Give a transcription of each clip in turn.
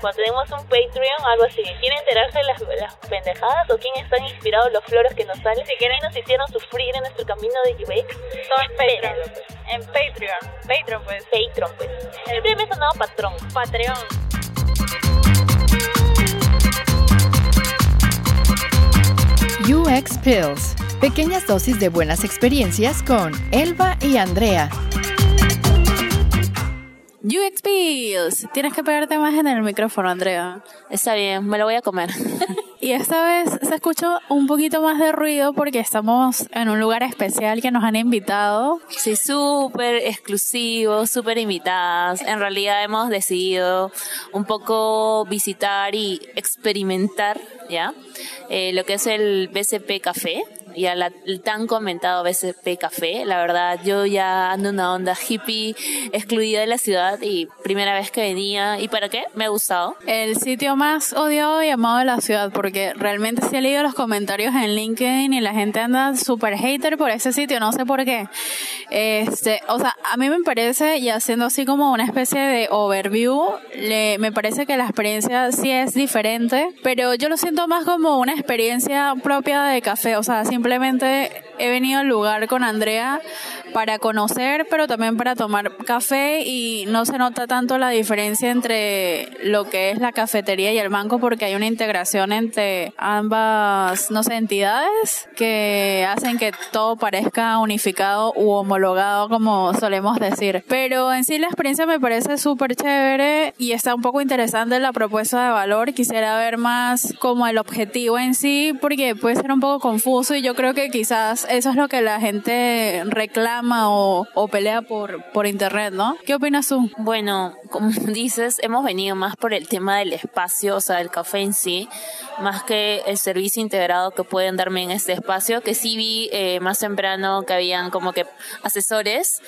cuando tenemos un Patreon, algo así. ¿Quieren enterarse de las, las pendejadas o quién están inspirados los floros que nos salen? Si quieren nos hicieron sufrir en nuestro camino de UX. Todo en Patreon. En Patreon. Patreon, pues. Patreon, pues. Siempre me he sonado patrón. Patreon. UX Pills. Pequeñas dosis de buenas experiencias con Elba y Andrea. UX Pills. Tienes que pegarte más en el micrófono, Andrea. Está bien, me lo voy a comer. y esta vez se escuchó un poquito más de ruido porque estamos en un lugar especial que nos han invitado. Sí, súper exclusivo, súper invitadas. En realidad hemos decidido un poco visitar y experimentar, ¿ya? Eh, lo que es el BCP Café, y al el tan comentado BCP Café. La verdad, yo ya ando una onda hippie, excluida de la ciudad y primera vez que venía. ¿Y para qué? Me ha gustado. El sitio más odiado y amado de la ciudad, porque realmente sí he leído los comentarios en LinkedIn y la gente anda súper hater por ese sitio, no sé por qué. Este, o sea, a mí me parece, y haciendo así como una especie de overview, le, me parece que la experiencia sí es diferente, pero yo lo siento más como una experiencia propia de café, o sea, simplemente he venido al lugar con Andrea para conocer, pero también para tomar café y no se nota tanto la diferencia entre lo que es la cafetería y el banco porque hay una integración entre ambas, no sé, entidades que hacen que todo parezca unificado u homologado como solemos decir. Pero en sí la experiencia me parece súper chévere y está un poco interesante la propuesta de valor. Quisiera ver más como el objetivo en sí porque puede ser un poco confuso y yo creo que quizás eso es lo que la gente reclama o, o pelea por, por internet, ¿no? ¿Qué opinas tú? Bueno, como dices, hemos venido más por el tema del espacio, o sea, del café en sí, más que el servicio integrado que pueden darme en este espacio, que sí vi eh, más temprano que habían como que asesores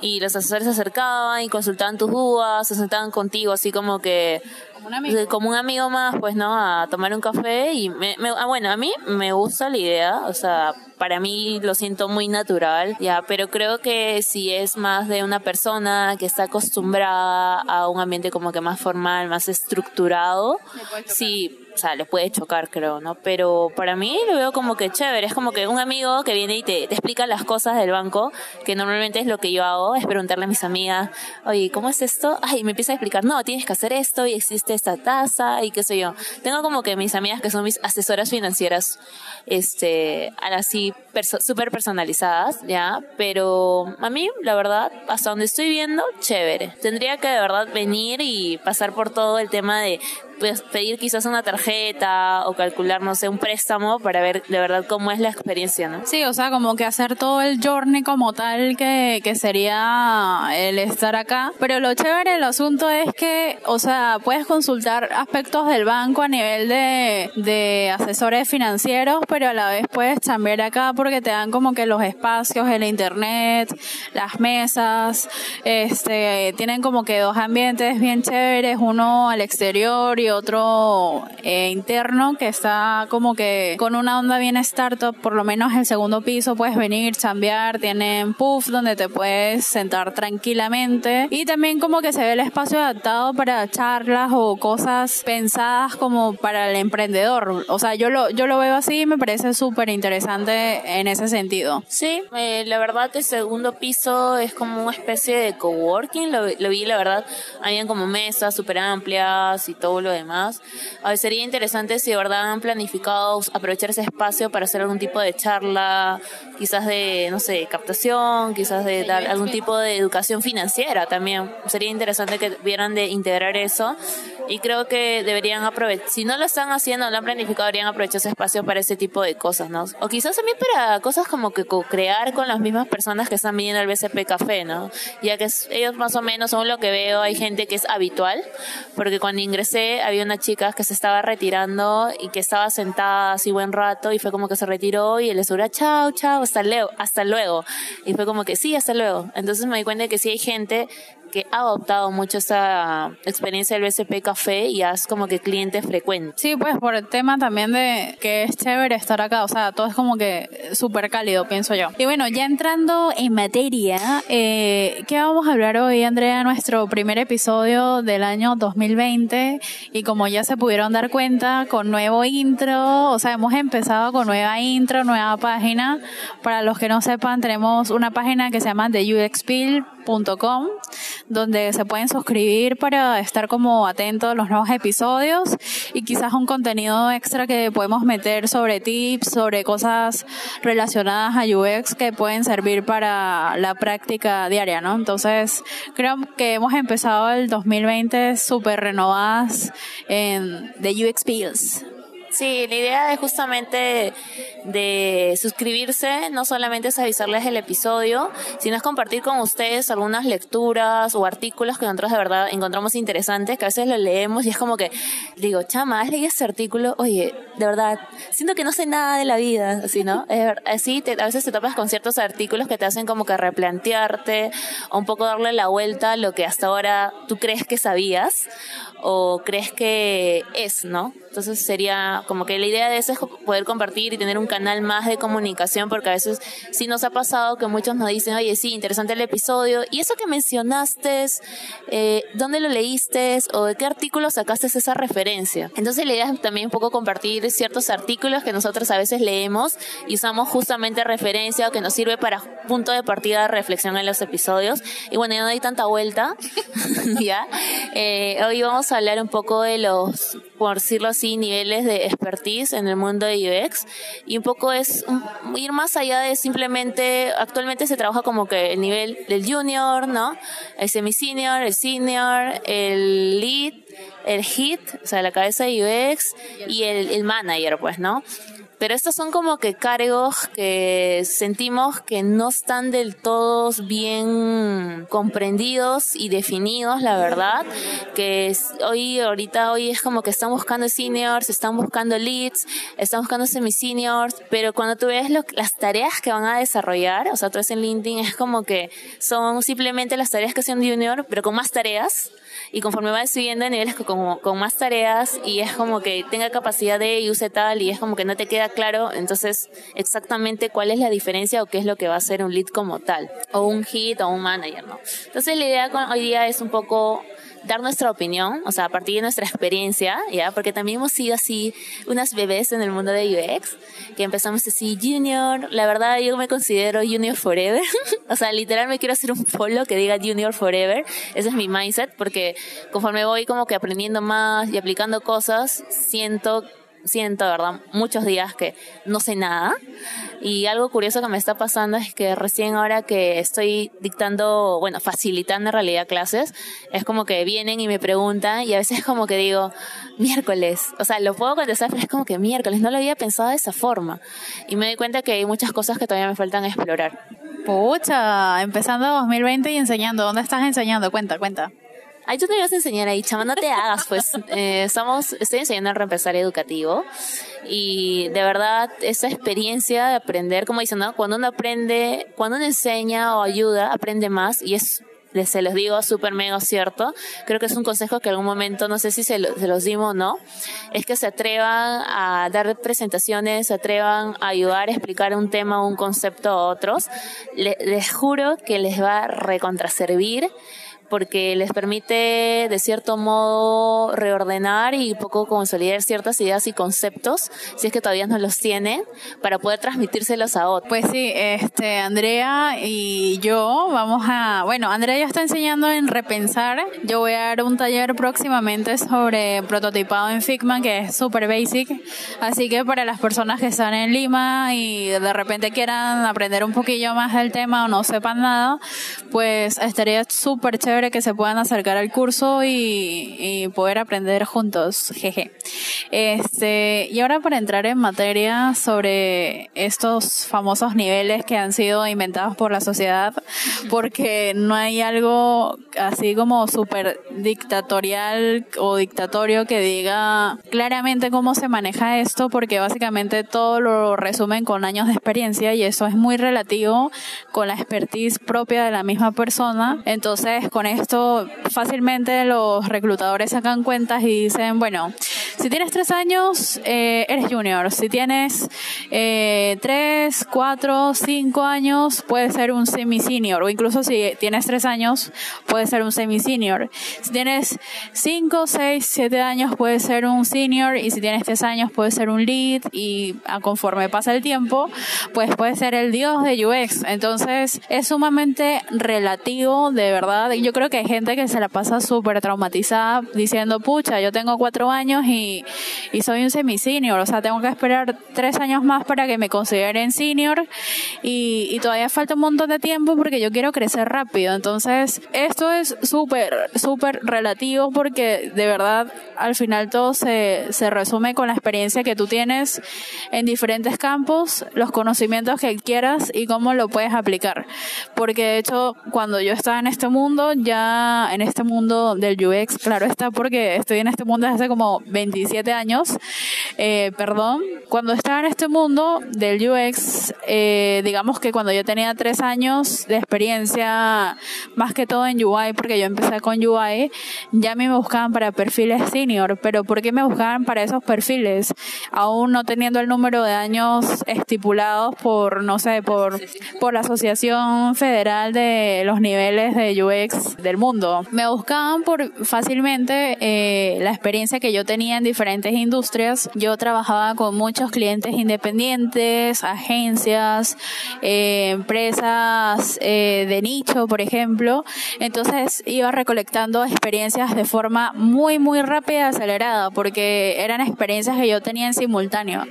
y los asesores se acercaban y consultaban tus dudas, se sentaban contigo, así como que como un amigo, como un amigo más, pues, ¿no? A tomar un café y, me, me, ah, bueno, a mí me gusta la idea, o sea, para mí lo siento muy natural, ya, pero creo que si es más de una persona que está acostumbrada a un ambiente como que más formal, más estructurado, sí o sea, le puede chocar, creo, ¿no? Pero para mí lo veo como que chévere. Es como que un amigo que viene y te, te explica las cosas del banco, que normalmente es lo que yo hago, es preguntarle a mis amigas, oye, ¿cómo es esto? Ay, me empieza a explicar, no, tienes que hacer esto y existe esta tasa y qué sé yo. Tengo como que mis amigas que son mis asesoras financieras, este, así súper personalizadas, ¿ya? Pero a mí, la verdad, hasta donde estoy viendo, chévere. Tendría que de verdad venir y pasar por todo el tema de pedir quizás una tarjeta o calcular, no sé, un préstamo para ver de verdad cómo es la experiencia, ¿no? Sí, o sea, como que hacer todo el journey como tal que, que sería el estar acá. Pero lo chévere del asunto es que, o sea, puedes consultar aspectos del banco a nivel de, de asesores financieros, pero a la vez puedes cambiar acá porque te dan como que los espacios, el internet, las mesas, este, tienen como que dos ambientes bien chéveres, uno al exterior y otro eh, interno que está como que con una onda bien startup, por lo menos el segundo piso puedes venir, chambear, tienen puff donde te puedes sentar tranquilamente y también como que se ve el espacio adaptado para charlas o cosas pensadas como para el emprendedor. O sea, yo lo, yo lo veo así y me parece súper interesante en ese sentido. Sí, eh, la verdad el segundo piso es como una especie de coworking, lo, lo vi, la verdad, habían como mesas súper amplias y todo lo demás. A ver, sería interesante si de verdad han planificado aprovechar ese espacio para hacer algún tipo de charla, quizás de, no sé, captación, quizás de dar algún tipo de educación financiera también. Sería interesante que vieran de integrar eso y creo que deberían aprovechar, si no lo están haciendo, lo han planificado, deberían aprovechar ese espacio para ese tipo de cosas, ¿no? O quizás también para cosas como que co-crear con las mismas personas que están viniendo al BCP Café, ¿no? Ya que ellos más o menos, según lo que veo, hay gente que es habitual, porque cuando ingresé había una chica que se estaba retirando y que estaba sentada así buen rato y fue como que se retiró y él asegura, chao, chao, hasta luego, hasta luego. Y fue como que sí, hasta luego. Entonces me di cuenta que sí hay gente que ha adoptado mucho esa experiencia del BSP Café y has como que cliente frecuente. Sí, pues por el tema también de que es chévere estar acá, o sea, todo es como que súper cálido, pienso yo. Y bueno, ya entrando en materia, eh, ¿qué vamos a hablar hoy, Andrea? Nuestro primer episodio del año 2020 y como ya se pudieron dar cuenta, con nuevo intro, o sea, hemos empezado con nueva intro, nueva página. Para los que no sepan, tenemos una página que se llama theuxpill.com donde se pueden suscribir para estar como atentos a los nuevos episodios y quizás un contenido extra que podemos meter sobre tips, sobre cosas relacionadas a UX que pueden servir para la práctica diaria, ¿no? Entonces, creo que hemos empezado el 2020 súper renovadas en The UX Pills. Sí, la idea es justamente de suscribirse, no solamente es avisarles el episodio, sino es compartir con ustedes algunas lecturas o artículos que nosotros de verdad encontramos interesantes, que a veces lo leemos y es como que digo, chama, ¿has leído ese artículo? Oye, de verdad, siento que no sé nada de la vida, así, ¿no? Así, a veces te topas con ciertos artículos que te hacen como que replantearte o un poco darle la vuelta a lo que hasta ahora tú crees que sabías o crees que es, ¿no? Entonces sería como que la idea de eso es poder compartir y tener un canal más de comunicación, porque a veces sí nos ha pasado que muchos nos dicen, oye, sí, interesante el episodio, y eso que mencionaste, eh, ¿dónde lo leíste o de qué artículo sacaste esa referencia? Entonces la idea es también un poco compartir ciertos artículos que nosotros a veces leemos y usamos justamente referencia o que nos sirve para punto de partida de reflexión en los episodios. Y bueno, ya no hay tanta vuelta, ¿ya? Eh, hoy vamos hablar un poco de los, por decirlo así, niveles de expertise en el mundo de UX y un poco es ir más allá de simplemente, actualmente se trabaja como que el nivel del junior, ¿no? El semi-senior, el senior, el lead, el hit, o sea, la cabeza de UX y el, el manager, pues, ¿no? Pero estos son como que cargos que sentimos que no están del todo bien comprendidos y definidos, la verdad. Que hoy, ahorita, hoy es como que están buscando seniors, están buscando leads, están buscando semi-seniors, pero cuando tú ves las tareas que van a desarrollar, o sea, tú ves en LinkedIn, es como que son simplemente las tareas que hacen junior, pero con más tareas y conforme va subiendo a niveles con, con más tareas y es como que tenga capacidad de y use tal y es como que no te queda claro entonces exactamente cuál es la diferencia o qué es lo que va a ser un lead como tal o un hit o un manager, ¿no? Entonces la idea hoy día es un poco dar nuestra opinión, o sea, a partir de nuestra experiencia, ¿ya? Porque también hemos sido así unas bebés en el mundo de UX, que empezamos así junior, la verdad yo me considero junior forever, o sea, literal me quiero hacer un follow que diga junior forever, ese es mi mindset, porque conforme voy como que aprendiendo más y aplicando cosas, siento siento, ¿verdad? Muchos días que no sé nada. Y algo curioso que me está pasando es que recién ahora que estoy dictando, bueno, facilitando en realidad clases, es como que vienen y me preguntan y a veces como que digo, miércoles. O sea, lo puedo contestar, pero es como que miércoles, no lo había pensado de esa forma. Y me doy cuenta que hay muchas cosas que todavía me faltan explorar. Pucha, empezando 2020 y enseñando. ¿Dónde estás enseñando? Cuenta, cuenta. Ay, tú te ibas a enseñar ahí, chama, no te hagas, pues. Eh, estamos, estoy enseñando el reempresario educativo y de verdad esa experiencia de aprender, como dicen, ¿no? Cuando uno aprende, cuando uno enseña o ayuda, aprende más y es se los digo súper mega cierto. Creo que es un consejo que en algún momento, no sé si se, los dimos o no, es que se atrevan a dar presentaciones, se atrevan a ayudar a explicar un tema o un concepto a otros. les juro que les va a recontraservir porque les permite de cierto modo reordenar y poco consolidar ciertas ideas y conceptos, si es que todavía no los tienen, para poder transmitírselos a otros. Pues sí, este Andrea y yo vamos a, bueno, Andrea ya está enseñando en repensar. Yo voy a dar un taller próximamente sobre prototipado en Figma que es súper basic, así que para las personas que están en Lima y de repente quieran aprender un poquillo más del tema o no sepan nada, pues estaría súper chévere que se puedan acercar al curso y, poder aprender juntos. Jeje. Este, y ahora para entrar en materia sobre estos famosos niveles que han sido inventados por la sociedad, porque no hay algo así como súper dictatorial o dictatorio que diga claramente cómo se maneja esto, porque básicamente todo lo resumen con años de experiencia y eso es muy relativo con la expertise propia de la misma persona. Entonces, con esto fácilmente los reclutadores sacan cuentas y dicen, bueno, si tienes tres años, eh, eres junior. Si tienes eh, tres, cuatro, cinco años, puedes ser un semi-senior. O incluso si tienes tres años, puedes ser un semi-senior. Si tienes cinco, seis, siete años, puedes ser un senior. Y si tienes tres años, puedes ser un lead. Y conforme pasa el tiempo, pues puedes ser el dios de UX. Entonces, es sumamente relativo, de verdad. Yo creo que hay gente que se la pasa súper traumatizada diciendo, pucha, yo tengo cuatro años y y, soy un semi-senior, o sea, tengo que esperar tres años más para que me consideren senior y, y todavía falta un montón de tiempo porque yo quiero crecer rápido. Entonces, esto es súper, súper relativo porque de verdad al final todo se, se resume con la experiencia que tú tienes en diferentes campos, los conocimientos que quieras y cómo lo puedes aplicar. Porque de hecho, cuando yo estaba en este mundo, ya en este mundo del UX, claro está porque estoy en este mundo desde hace como 20 17 años, eh, perdón, cuando estaba en este mundo del UX, eh, digamos que cuando yo tenía tres años de experiencia, más que todo en UI, porque yo empecé con UI, ya a mí me buscaban para perfiles senior, pero ¿por qué me buscaban para esos perfiles? Aún no teniendo el número de años estipulados por, no sé, por, por la Asociación Federal de los Niveles de UX del mundo. Me buscaban por fácilmente eh, la experiencia que yo tenía en diferentes industrias. Yo trabajaba con muchos clientes independientes, agencias, eh, empresas eh, de nicho, por ejemplo. Entonces iba recolectando experiencias de forma muy, muy rápida acelerada, porque eran experiencias que yo tenía en simultáneo.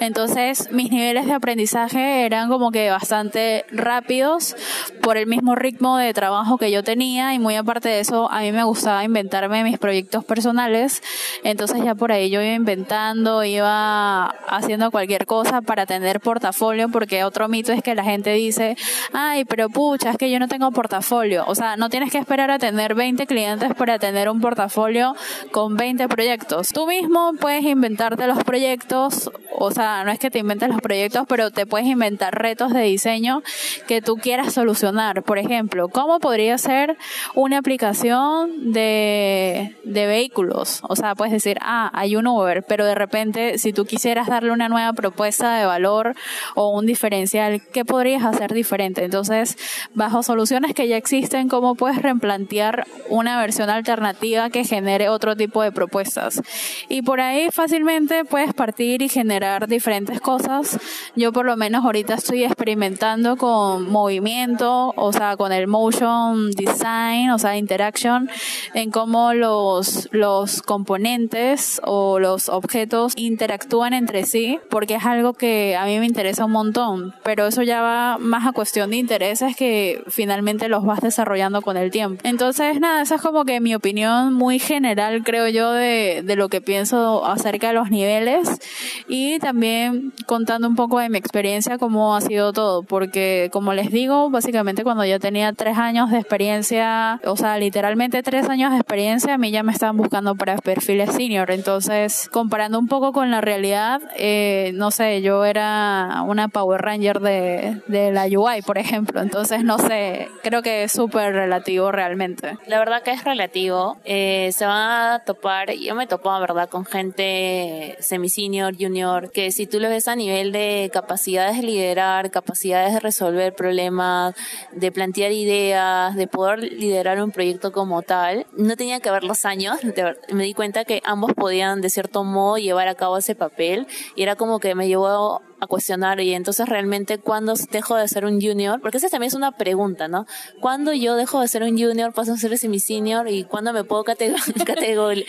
Entonces mis niveles de aprendizaje eran como que bastante rápidos por el mismo ritmo de trabajo que yo tenía y muy aparte de eso a mí me gustaba inventarme mis proyectos personales. Entonces ya por ahí yo iba inventando, iba haciendo cualquier cosa para tener portafolio, porque otro mito es que la gente dice, ay, pero pucha, es que yo no tengo portafolio. O sea, no tienes que esperar a tener 20 clientes para tener un portafolio con 20 proyectos. Tú mismo puedes inventarte los proyectos, o sea, no es que te inventes los proyectos, pero te puedes inventar retos de diseño que tú quieras solucionar. Por ejemplo, ¿cómo podría ser una aplicación de, de vehículos? O sea, puedes decir, ah, hay un Uber, pero de repente si tú quisieras darle una nueva propuesta de valor o un diferencial, ¿qué podrías hacer diferente? Entonces, bajo soluciones que ya existen, ¿cómo puedes replantear una versión alternativa que genere otro tipo de propuestas? Y por ahí fácilmente puedes partir y generar diferentes cosas. Yo por lo menos ahorita estoy experimentando con movimiento, o sea, con el motion design, o sea, interaction, en cómo los, los componentes o los objetos interactúan entre sí, porque es algo que a mí me interesa un montón, pero eso ya va más a cuestión de intereses que finalmente los vas desarrollando con el tiempo. Entonces, nada, esa es como que mi opinión muy general, creo yo, de, de lo que pienso acerca de los niveles y también contando un poco de mi experiencia, cómo ha sido todo, porque como les digo, básicamente cuando yo tenía tres años de experiencia, o sea, literalmente tres años de experiencia, a mí ya me estaban buscando para perfiles senior. Entonces, comparando un poco con la realidad, eh, no sé, yo era una Power Ranger de, de la UI, por ejemplo. Entonces, no sé, creo que es súper relativo realmente. La verdad que es relativo. Eh, se van a topar, yo me topo, ¿verdad?, con gente semi-senior, junior, que si tú lo ves a nivel de capacidades de liderar, capacidades de resolver problemas, de plantear ideas, de poder liderar un proyecto como tal, no tenía que ver los años. Me di cuenta que ambos podían de cierto modo llevar a cabo ese papel y era como que me llevó a cuestionar, y entonces realmente cuando dejo de ser un junior, porque esa también es una pregunta, ¿no? ¿Cuándo yo dejo de ser un junior, paso a ser semi-senior y cuándo me puedo categorizar,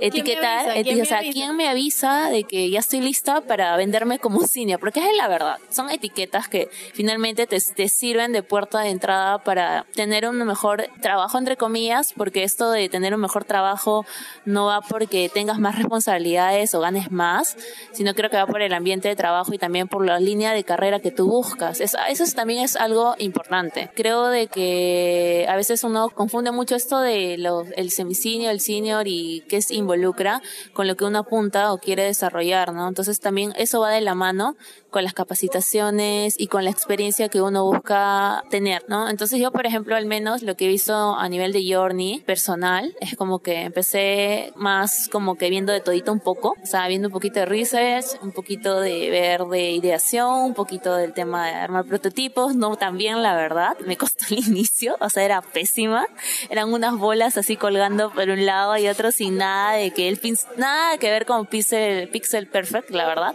etiquetar? ¿Quién o sea, ¿quién me avisa de que ya estoy lista para venderme como senior? Porque es la verdad, son etiquetas que finalmente te, te sirven de puerta de entrada para tener un mejor trabajo, entre comillas, porque esto de tener un mejor trabajo no va porque tengas más responsabilidades o ganes más, sino creo que va por el ambiente de trabajo y también por la línea de carrera que tú buscas. Eso, también es algo importante. Creo de que a veces uno confunde mucho esto de lo, el semicinio, el senior y qué se involucra con lo que uno apunta o quiere desarrollar, ¿no? Entonces también eso va de la mano con las capacitaciones y con la experiencia que uno busca tener, ¿no? Entonces yo, por ejemplo, al menos lo que he visto a nivel de journey personal es como que empecé más como que viendo de todito un poco, o sea, viendo un poquito de research, un poquito de ver de ideación, un poquito del tema de armar prototipos, no tan bien, la verdad, me costó el inicio, o sea, era pésima, eran unas bolas así colgando por un lado y otro sin nada de que el nada que ver con pixel, pixel perfect, la verdad,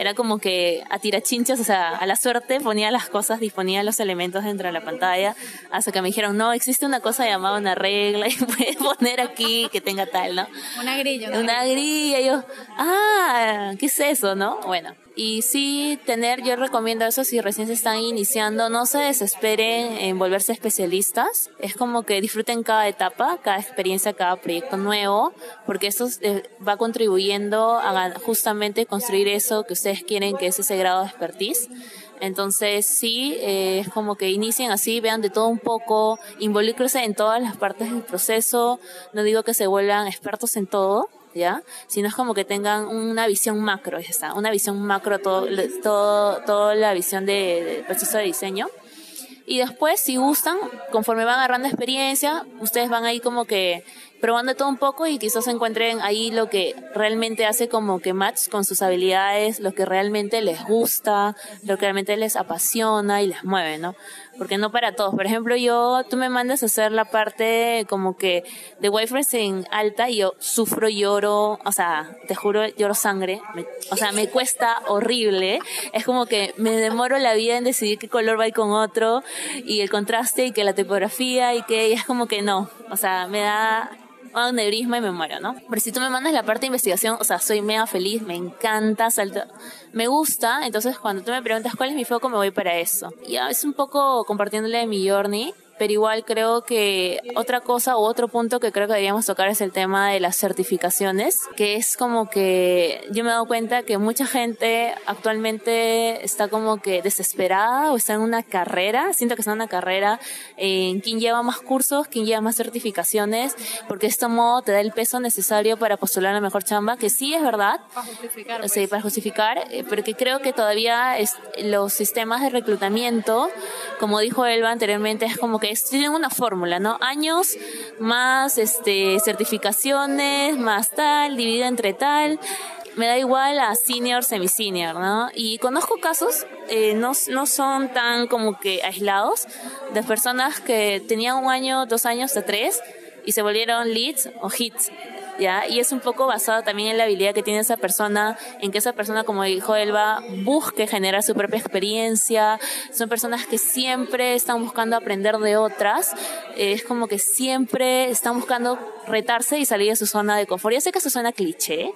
era como que a tirachinchas, o sea, a la suerte ponía las cosas, disponía los elementos dentro de la pantalla, hasta que me dijeron, no, existe una cosa llamada una regla y puedes poner aquí que tenga tal, ¿no? Una grilla. Una, grilla, y yo, ah, ¿qué es eso, no? Bueno, y sí tener, yo recomiendo eso si recién se están iniciando, no se desesperen en volverse especialistas, es como que disfruten cada etapa, cada experiencia, cada proyecto nuevo, porque eso eh, va contribuyendo a justamente construir eso que ustedes quieren, que es ese grado de expertise. Entonces sí, eh, es como que inicien así, vean de todo un poco, involúcrense en todas las partes del proceso, no digo que se vuelvan expertos en todo, Sino es como que tengan una visión macro, está, una visión macro, todo, todo, toda la visión de, proceso de diseño. Y después, si gustan, conforme van agarrando experiencia, ustedes van ahí como que probando todo un poco y quizás encuentren ahí lo que realmente hace como que match con sus habilidades, lo que realmente les gusta, lo que realmente les apasiona y les mueve, ¿no? Porque no para todos. Por ejemplo, yo, tú me mandas a hacer la parte como que de wireframes en alta y yo sufro, lloro, o sea, te juro, lloro sangre. o sea, me cuesta horrible. Es como que me demoro la vida en decidir qué color va a con otro y el contraste y que la tipografía y que es como que no. O sea, me da un neurismo y me muero, ¿no? Pero si tú me mandas la parte de investigación, o sea, soy mega feliz, me encanta, salto, me gusta, entonces cuando tú me preguntas cuál es mi foco, me voy para eso. Ya es un poco compartiéndole mi journey, pero igual creo que otra cosa o otro punto que creo que deberíamos tocar es el tema de las certificaciones, que es como que yo me he dado cuenta que mucha gente actualmente está como que desesperada o está en una carrera, siento que está en una carrera en quién lleva más cursos, quién lleva más certificaciones, porque esto modo te da el peso necesario para postular la mejor chamba, que sí es verdad. Para justificar. Sí, pues. para justificar, eh, pero que creo que todavía es, los sistemas de reclutamiento, como dijo Elba anteriormente, es como que tienen una fórmula, ¿no? Años más este, certificaciones, más tal, dividido entre tal. Me da igual a senior, semi-senior, ¿no? Y conozco casos, eh, no, no son tan como que aislados, de personas que tenían un año, dos años, de tres, y se volvieron leads o hits Y es un poco basado también en la habilidad que tiene esa persona, en que esa persona, como dijo Elba, busque generar su propia experiencia. Son personas que siempre están buscando aprender de otras. Es como que siempre están buscando retarse y salir de su zona de confort. Ya sé que eso suena cliché,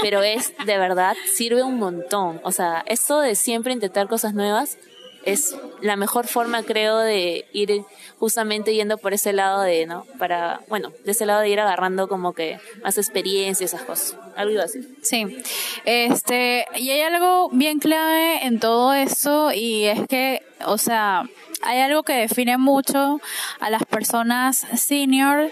pero es de verdad, sirve un montón. O sea, esto de siempre intentar cosas nuevas es la mejor forma, creo, de ir justamente yendo por ese lado de, ¿no? Para, bueno, de ese lado de ir agarrando como que más experiencia, esas cosas. Algo así. Sí. Este, y hay algo bien clave en todo eso y es que, o sea, hay algo que define mucho a las personas senior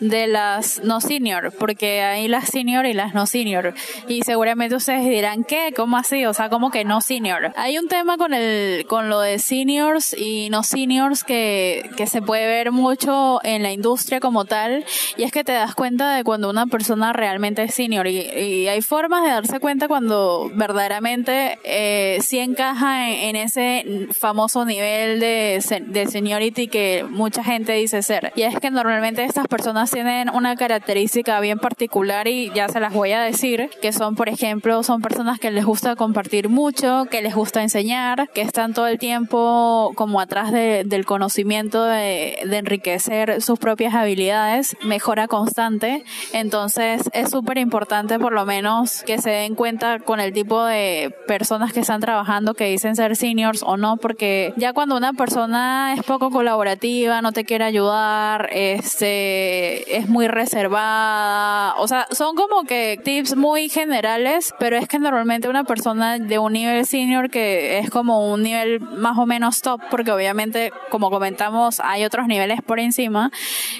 de las no senior, porque hay las senior y las no senior. Y seguramente ustedes dirán, ¿qué? ¿Cómo así? O sea, ¿cómo que no senior? Hay un tema con el, con lo de seniors y no seniors que, que se puede ver mucho en la industria como tal, y es que te das cuenta de cuando una persona realmente es senior. Y, y hay formas de darse cuenta cuando verdaderamente eh, sí encaja en, en ese famoso famoso nivel de, de seniority que mucha gente dice ser. Y es que normalmente estas personas tienen una característica bien particular y ya se las voy a decir, que son, por ejemplo, son personas que les gusta compartir mucho, que les gusta enseñar, que están todo el tiempo como atrás del conocimiento de, de enriquecer sus propias habilidades, mejora constante. Entonces es súper importante por lo menos que se den cuenta con el tipo de personas que están trabajando que dicen ser seniors o no, porque ya cuando una persona es poco colaborativa, no te quiere ayudar, este, es muy reservada, o sea, son como que tips muy generales, pero es que normalmente una persona de un nivel senior que es como un nivel más o menos top, porque obviamente, como comentamos, hay otros niveles por encima,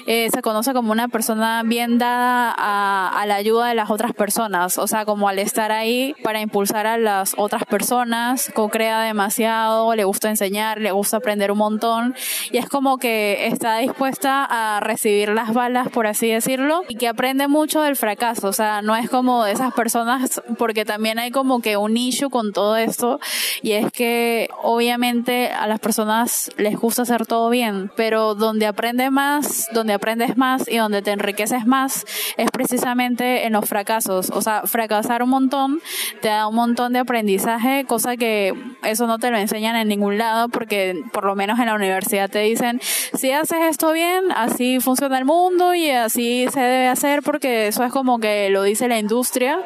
eh, se conoce como una persona bien dada a, a la ayuda de las otras personas, o sea, como al estar ahí para impulsar a las otras personas, co-crea demasiado, le gusta enseñar, le gusta aprender un montón y es como que está dispuesta a recibir las balas, por así decirlo, y que aprende mucho del fracaso, o sea, no es como de esas personas, porque también hay como que un issue con todo esto y es que obviamente a las personas les gusta hacer todo bien, pero donde aprende más, donde aprendes más y donde te enriqueces más es precisamente en los fracasos, o sea, fracasar un montón te da un montón de aprendizaje, cosa que eso no te lo enseñan en ningún lado porque por lo menos en la universidad te dicen, si haces esto bien, así funciona el mundo y así se debe hacer porque eso es como que lo dice la industria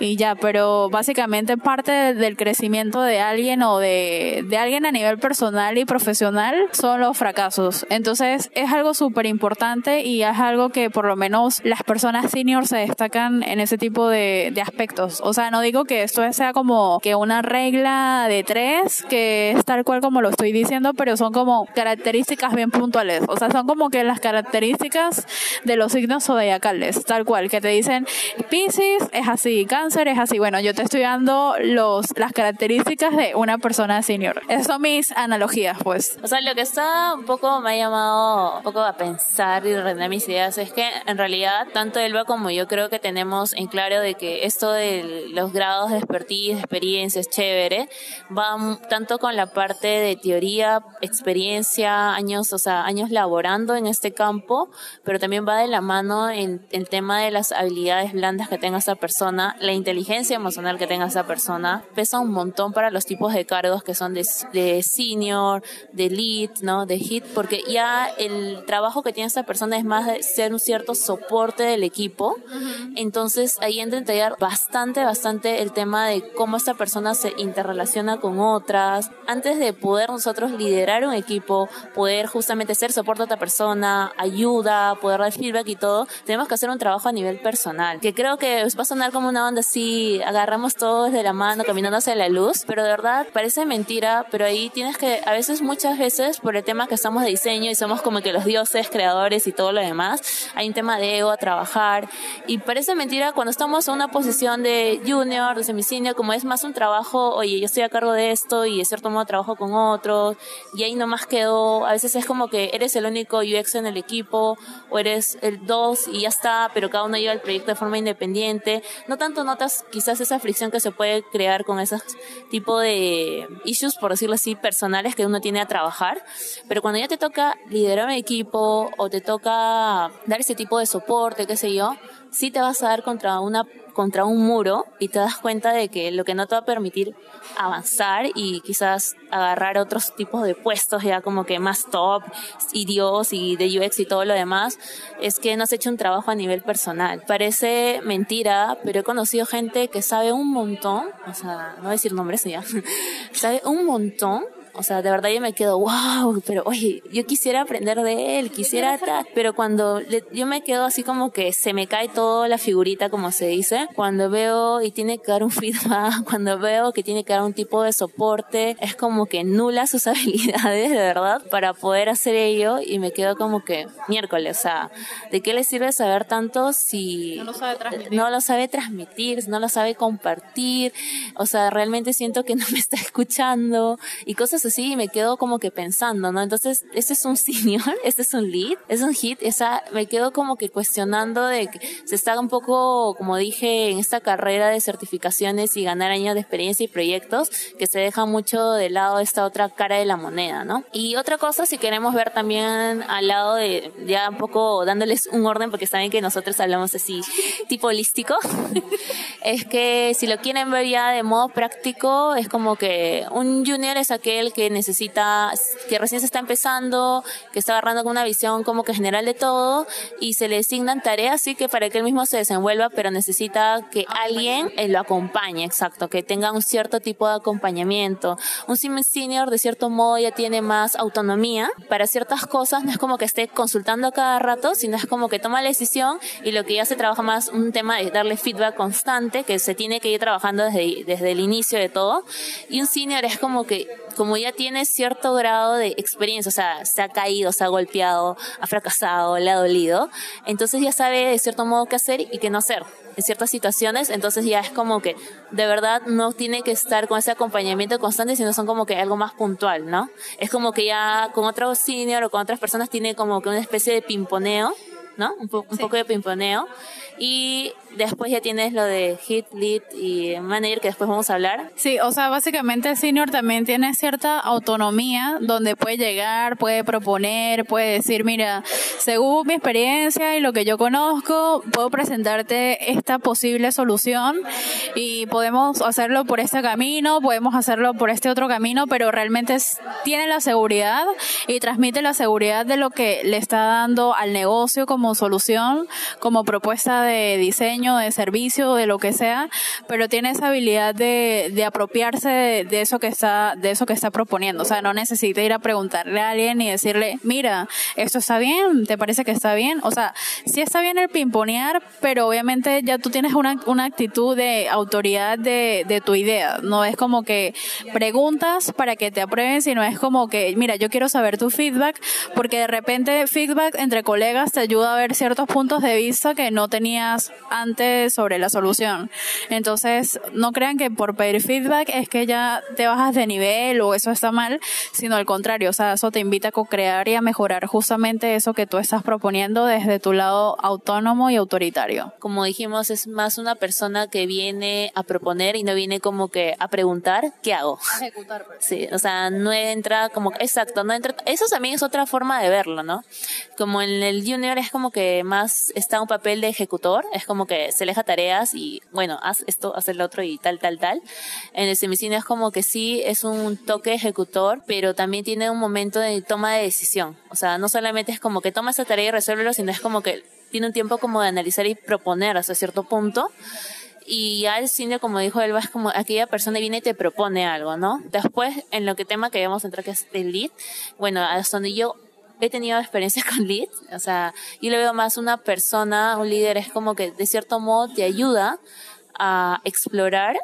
y ya, pero básicamente parte del crecimiento de alguien o de, de alguien a nivel personal y profesional son los fracasos. Entonces es algo súper importante y es algo que por lo menos las personas senior se destacan en ese tipo de, de aspectos. O sea, no digo que esto sea como que una regla de tres, que es tal cual como lo estoy diciendo, pero son como características bien puntuales. O sea, son como que las características de los signos zodiacales, tal cual, que te dicen Pisces es así, Cáncer es así. Bueno, yo te estoy dando los, las características de una persona senior. Esas son mis analogías, pues. O sea, lo que está un poco me ha llamado un poco a pensar y render mis ideas es que en realidad tanto Elba como yo creo que tenemos en claro de que esto de los grados de expertise, de experiencia es chévere, va tanto con la parte de teoría, experiencia, años, o sea, años laborando en este campo, pero también va de la mano en el tema de las habilidades blandas que tenga esa persona, la inteligencia emocional que tenga esa persona, pesa un montón para los tipos de cargos que son de, de senior, de lead, ¿no? De hit, porque ya el trabajo que tiene esta persona es más de ser un cierto soporte del equipo, entonces ahí entra en tallar bastante, bastante el tema de cómo esta persona se interrelaciona con otras. Antes de poder nosotros liderar un equipo, poder justamente ser soporte a otra persona, ayuda, poder dar feedback y todo, tenemos que hacer un trabajo a nivel personal. Que creo que va a sonar como una onda así, agarramos todos de la mano caminando hacia la luz, pero de verdad parece mentira, pero ahí tienes que, a veces, muchas veces, por el tema que estamos de diseño y somos como que los dioses, creadores y todo lo demás, hay un tema de ego a trabajar y parece mentira cuando estamos en una posición de junior, de semicinio, como es más un trabajo, oye, yo estoy a cargo de esto y de cierto modo trabajo con otros y ahí nomás quedó, a veces es como que eres el único UX en el equipo o eres el dos y ya está, pero cada uno lleva el proyecto de forma independiente. No tanto notas quizás esa fricción que se puede crear con esos tipo de issues, por decirlo así, personales que uno tiene a trabajar, pero cuando ya te toca liderar un equipo o te toca dar ese tipo de soporte, qué sé yo, sí te vas a dar contra una contra un muro y te das cuenta de que lo que no te va a permitir avanzar y quizás agarrar otros tipos de puestos ya como que más top y Dios y de UX y todo lo demás es que no has hecho un trabajo a nivel personal. Parece mentira, pero he conocido gente que sabe un montón, o sea, no voy a decir nombres ya, sabe un montón o sea, de verdad yo me quedo, wow, pero oye, yo quisiera aprender de él, quisiera tal. Pero cuando yo me quedo así como que se me cae toda la figurita, como se dice, cuando veo y tiene que dar un feedback, cuando veo que tiene que dar un tipo de soporte, es como que nula sus habilidades, de verdad, para poder hacer ello y me quedo como que miércoles, o sea, ¿de qué le sirve saber tanto si no lo sabe transmitir, no lo sabe, transmitir, no lo sabe compartir? O sea, realmente siento que no me está escuchando y cosas cosas así y me quedo como que pensando, ¿no? Entonces, este es un senior, este es un lead, es un hit, esa, me quedo como que cuestionando de que se está un poco, como dije, en esta carrera de certificaciones y ganar años de experiencia y proyectos, que se deja mucho de lado esta otra cara de la moneda, ¿no? Y otra cosa, si queremos ver también al lado de, ya un poco dándoles un orden, porque saben que nosotros hablamos así, tipo holístico, es que si lo quieren ver ya de modo práctico, es como que un junior es aquel que necesita, que recién se está empezando, que está agarrando con una visión como que general de todo, y se le asignan tareas, así que para que él mismo se desenvuelva, pero necesita que alguien eh, lo acompañe, exacto, que tenga un cierto tipo de acompañamiento. Un senior de cierto modo ya tiene más autonomía para ciertas cosas, no es como que esté consultando cada rato, sino es como que toma la decisión y lo que ya se trabaja más un tema de darle feedback constante, que se tiene que ir trabajando desde, desde el inicio de todo. Y un senior es como que como ya tiene cierto grado de experiencia, o sea, se ha caído, se ha golpeado, ha fracasado, le ha dolido, entonces ya sabe de cierto modo qué hacer y qué no hacer en ciertas situaciones, entonces ya es como que de verdad no tiene que estar con ese acompañamiento constante, sino son como que algo más puntual, ¿no? Es como que ya con otro senior o con otras personas tiene como que una especie de pimponeo, ¿no? Un, un poco de pimponeo y después ya tienes lo de hit, lead y manager que después vamos a hablar. Sí, o sea, básicamente el senior también tiene cierta autonomía donde puede llegar, puede proponer, puede decir, mira, según mi experiencia y lo que yo conozco, puedo presentarte esta posible solución y podemos hacerlo por este camino, podemos hacerlo por este otro camino, pero realmente tiene la seguridad y transmite la seguridad de lo que le está dando al negocio como solución, como propuesta de diseño, de servicio, de lo que sea, pero tiene esa habilidad de, de apropiarse de, eso que está, de eso que está proponiendo. O sea, no necesita ir a preguntarle a alguien y decirle, mira, esto está bien, ¿te parece que está bien? O sea, sí está bien el pimponear, pero obviamente ya tú tienes una, una actitud de autoridad de, de tu idea. No es como que preguntas para que te aprueben, sino es como que, mira, yo quiero saber tu feedback, porque de repente feedback entre colegas te ayuda a ver ciertos puntos de vista que no tenías sobre la solución. Entonces, no crean que por pedir feedback es que ya te bajas de nivel o eso está mal, sino al contrario, o sea, eso te invita a co-crear y a mejorar justamente eso que tú estás proponiendo desde tu lado autónomo y autoritario. Como dijimos, es más una persona que viene a proponer y no viene como que a preguntar, ¿qué hago? ejecutar. Pues. Sí, o sea, no entra como, exacto, no entra, eso también es otra forma de verlo, ¿no? Como en el junior es como que más está un papel de ejecutar es como que se deja tareas y bueno, haz esto, haz el otro y tal, tal, tal. En el semicine es como que sí, es un toque ejecutor, pero también tiene un momento de toma de decisión. O sea, no solamente es como que toma esa tarea y resuélvelo, sino es como que tiene un tiempo como de analizar y proponer hasta cierto punto. Y ya el cine, como dijo Elba, es como aquella persona viene y te propone algo, ¿no? Después, en lo que tema que vamos a entrar, que es el lead, bueno, hasta donde yo he tenido experiencia con lead, o sea, yo le veo más una persona, un líder es como que de cierto modo te ayuda a explorar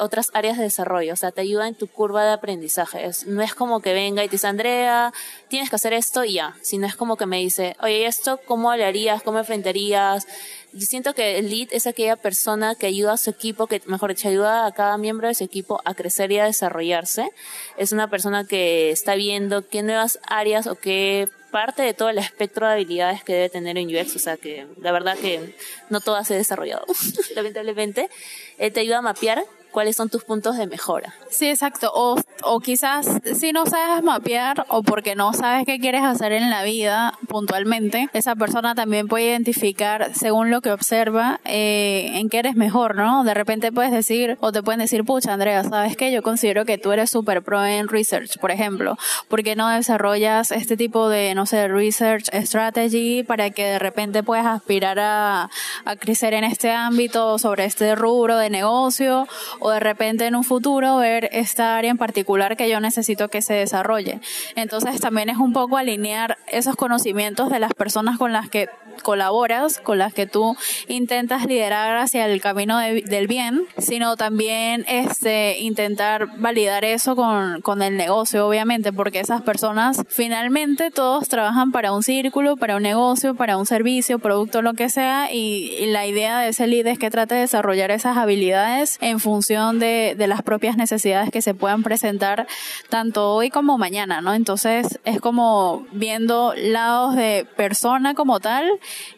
otras áreas de desarrollo, o sea, te ayuda en tu curva de aprendizaje. no es como que venga y te dice, Andrea, tienes que hacer esto y ya, sino es como que me dice, oye, esto, ¿cómo lo harías? ¿Cómo enfrentarías? Yo siento que el lead es aquella persona que ayuda a su equipo, que mejor dicho, ayuda a cada miembro de su equipo a crecer y a desarrollarse. Es una persona que está viendo qué nuevas áreas o qué parte de todo el espectro de habilidades que debe tener en UX, o sea que la verdad que no todo se ha desarrollado, lamentablemente. Él te ayuda a mapear cuáles son tus puntos de mejora. Sí, exacto. O quizás si no sabes mapear o porque no sabes qué quieres hacer en la vida puntualmente, esa persona también puede identificar según lo que observa eh, en qué eres mejor, ¿no? De repente puedes decir o te pueden decir, pucha, Andrea, ¿sabes qué? Yo considero que tú eres súper pro en research, por ejemplo. ¿Por qué no desarrollas este tipo de, no sé, research strategy para que de repente puedas aspirar a, a crecer en este ámbito sobre este rubro de negocio o de repente en un futuro ver esta área en particular que yo necesito que se desarrolle. Entonces también es un poco alinear esos conocimientos de las personas con las que colaboras, con las que tú intentas liderar hacia el camino del bien, sino también este, intentar validar eso con, con el negocio, obviamente, porque esas personas finalmente todos trabajan para un círculo, para un negocio, para un servicio, producto, lo que sea, y, y la idea de ese líder es que trate de desarrollar esas habilidades en función de, de las propias necesidades que se puedan presentar tanto hoy como mañana, ¿no? Entonces es como viendo lados de persona como tal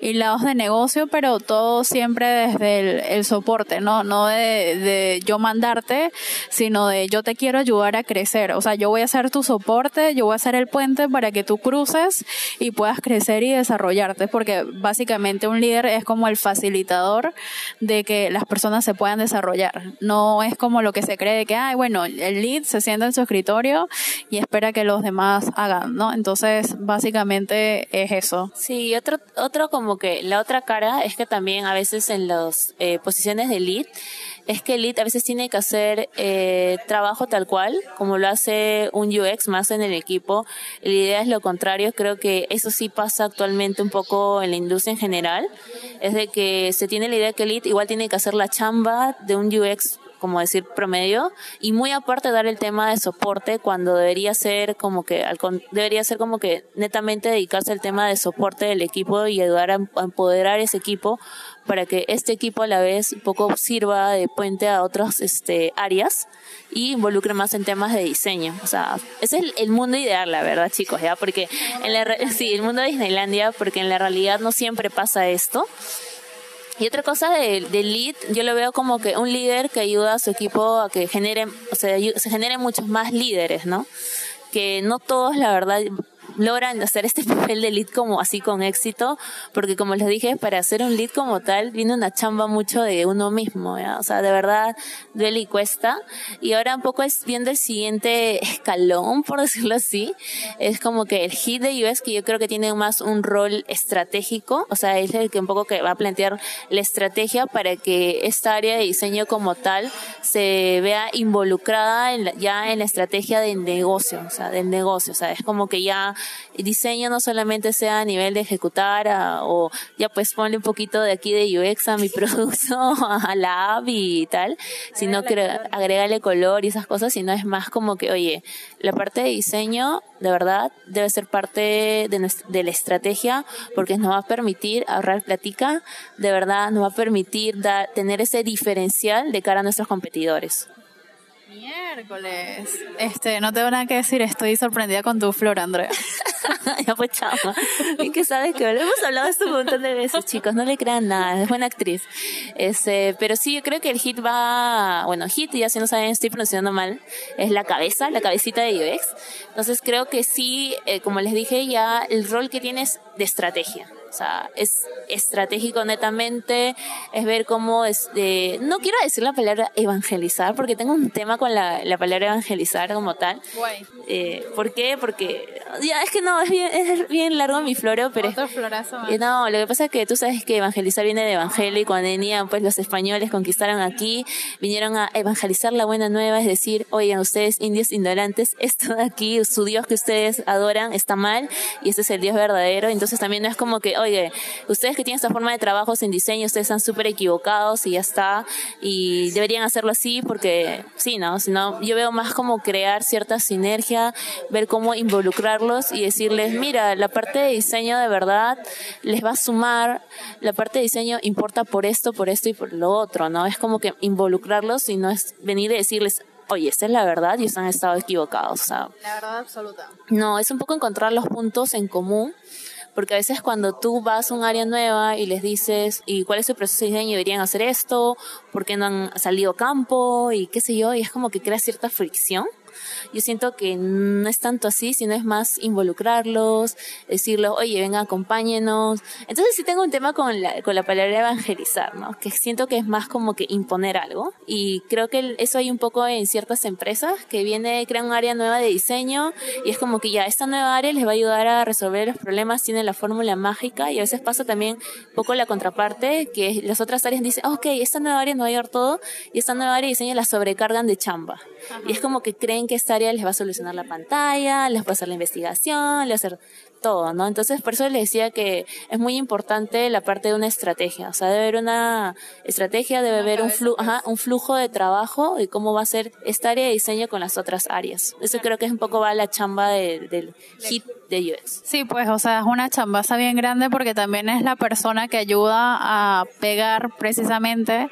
y lados de negocio, pero todo siempre desde el, soporte, ¿no? No de, de yo mandarte, sino de yo te quiero ayudar a crecer. O sea, yo voy a ser tu soporte, yo voy a ser el puente para que tú cruces y puedas crecer y desarrollarte, porque básicamente un líder es como el facilitador de que las personas se puedan desarrollar. No es como lo que se cree de que, ay, bueno, el lead se sienta en su escritorio y espera que los demás hagan, ¿no? Entonces, básicamente es eso. Sí, otro, otro como que la otra cara es que también a veces en las eh, posiciones de lead es que el lead a veces tiene que hacer eh, trabajo tal cual, como lo hace un UX más en el equipo. La idea es lo contrario, creo que eso sí pasa actualmente un poco en la industria en general, es de que se tiene la idea que el lead igual tiene que hacer la chamba de un UX como decir promedio y muy aparte dar el tema de soporte cuando debería ser como que debería ser como que netamente dedicarse al tema de soporte del equipo y ayudar a empoderar ese equipo para que este equipo a la vez poco sirva de puente a otras este, áreas y involucre más en temas de diseño. O sea, ese es el, mundo ideal, la verdad, chicos, ¿ya? Porque en la, sí, el mundo de Disneylandia, porque en la realidad no siempre pasa esto. Y otra cosa del de lead, yo lo veo como que un líder que ayuda a su equipo a que genere, o sea, se generen muchos más líderes, ¿no? Que no todos, la verdad, logran hacer este papel de lead como así con éxito, porque como les dije, para hacer un lead como tal viene una chamba mucho de uno mismo, o sea, de verdad duele y cuesta. Y ahora un poco es viendo el siguiente escalón, por decirlo así, es como que el hit de US que yo creo que tiene más un rol estratégico, o sea, es el que un poco que va a plantear la estrategia para que esta área de diseño como tal se vea involucrada ya en la estrategia del negocio, o sea, del negocio, o sea, es como que ya diseño no solamente sea a nivel de ejecutar o ya pues ponle un poquito de aquí de UX a mi producto, a la app y tal, sino que agregarle color y esas cosas, sino es más como que, oye, la parte de diseño de verdad debe ser parte de, de la estrategia porque nos va a permitir ahorrar platica, de verdad nos va a permitir tener ese diferencial de cara a nuestros competidores. Miércoles. Este, no tengo nada que decir, estoy sorprendida con tu flor, Andrea. ya pues chama. Y que sabes que hemos hablado esto un montón de veces, chicos, no le crean nada, es buena actriz. Este, pero sí, yo creo que el hit va, bueno, hit, ya si no saben, estoy pronunciando mal, es la cabeza, la cabecita de UX. Entonces creo que sí, eh, como les dije, ya el rol que tiene es de estrategia. O sea, es estratégico netamente, es ver cómo es de, no quiero decir la palabra evangelizar, porque tengo un tema con la, la palabra evangelizar como tal. Eh, ¿Por qué? Porque, ya, es que no, es bien, es bien largo mi floro, pero... Otro florazo eh, no, lo que pasa es que tú sabes que evangelizar viene de evangelio y cuando venían pues los españoles conquistaron aquí, vinieron a evangelizar la buena nueva, es decir, oigan ustedes indios ignorantes, esto de aquí, su Dios que ustedes adoran está mal y este es el Dios verdadero, entonces también no es como que, oye, ustedes que tienen esta forma de trabajo en diseño, ustedes están súper equivocados y ya está, y deberían hacerlo así porque sí, ¿no? Sino yo veo más como crear cierta sinergia, ver cómo involucrarlos y decirles, mira, la parte de diseño de verdad les va a sumar, la parte de diseño importa por esto, por esto y por lo otro, ¿no? Es como que involucrarlos y no es venir y decirles, oye, esta es la verdad y están estado equivocados. la verdad absoluta. No, es un poco encontrar los puntos en común porque a veces cuando tú vas a un área nueva y les dices, ¿y cuál es su proceso de diseño? Deberían hacer esto, ¿por qué no han salido campo? Y qué sé yo, y es como que crea cierta fricción yo siento que no es tanto así, sino es más involucrarlos, decirles, oye, venga, acompáñenos. Entonces sí tengo un tema con la, con la palabra evangelizar, ¿no? Que siento que es más como que imponer algo. Y creo que eso hay un poco en ciertas empresas que viene, crean un área nueva de diseño y es como que ya esta nueva área les va a ayudar a resolver los problemas, tiene la fórmula mágica y a veces pasa también un poco la contraparte, que las otras áreas dicen, ok, esta nueva área no va a llevar todo y esta nueva área de diseño la sobrecargan de chamba. Y es como que creen que esta les va a solucionar la pantalla, les va a hacer la investigación, les va a hacer todo, ¿no? Entonces, por eso les decía que es muy importante la parte de una estrategia. O sea, debe haber una estrategia, debe haber un, flujo, un flujo de trabajo y cómo va a ser esta área de diseño con las otras áreas. Eso creo que es un poco va la chamba del hit de UX. Sí, pues, o sea, es una chambaza bien grande porque también es la persona que ayuda a pegar precisamente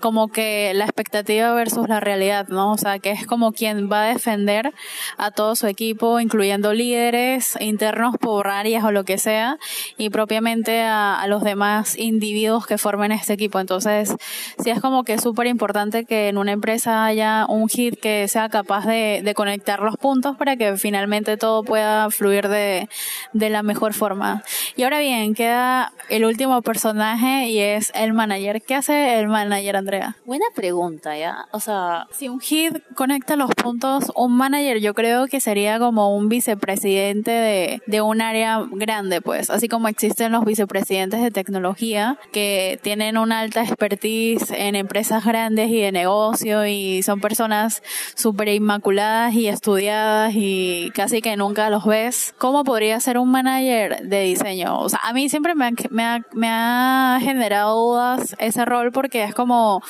como que la expectativa versus la realidad, ¿no? O sea, que es como quien va a defender a todo su equipo, incluyendo líderes internos por áreas o lo que sea, y propiamente a, a los demás individuos que formen este equipo. Entonces, sí es como que es súper importante que en una empresa haya un hit que sea capaz de, de conectar los puntos para que finalmente todo pueda fluir de, de la mejor forma. Y ahora bien, queda el último personaje y es el manager. ¿Qué hace el manager, Andrea? Buena pregunta, ¿ya? O sea... Si un hit conecta los puntos, un manager yo creo que sería como un vicepresidente de, de un área grande, pues. Así como existen los vicepresidentes de tecnología que tienen una alta expertise en empresas grandes y de negocio y son personas súper inmaculadas y estudiadas y casi que nunca los ves. ¿Cómo podría ser un manager de diseño? O sea, a mí siempre me ha, generado dudas ese rol porque es como,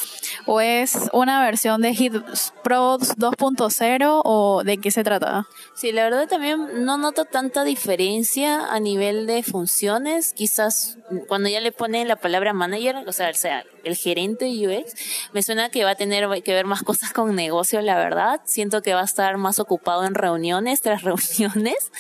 o es una versión de Hit Pro 2.0 o de qué se trata. Sí, la verdad también no noto tanta diferencia a nivel de funciones. Quizás cuando ya le ponen la palabra manager, o sea, o sea, el gerente de UX, me suena que va a tener que ver más cosas con negocio, la verdad. Siento que va a estar más ocupado en reuniones tras reuniones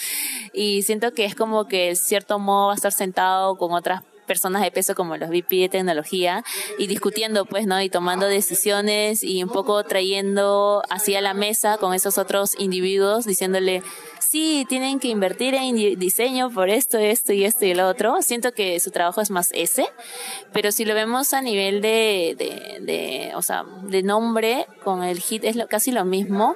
y siento que es como que, en cierto modo, va a estar sentado con otras personas de peso como los VP de tecnología y discutiendo pues, ¿no? Y tomando decisiones y un poco trayendo hacia la mesa con esos otros individuos diciéndole, sí, tienen que invertir en diseño por esto, esto y esto y el otro. Siento que su trabajo es más ese, pero si lo vemos a nivel de, de, de o sea, de nombre, con el hit es lo, casi lo mismo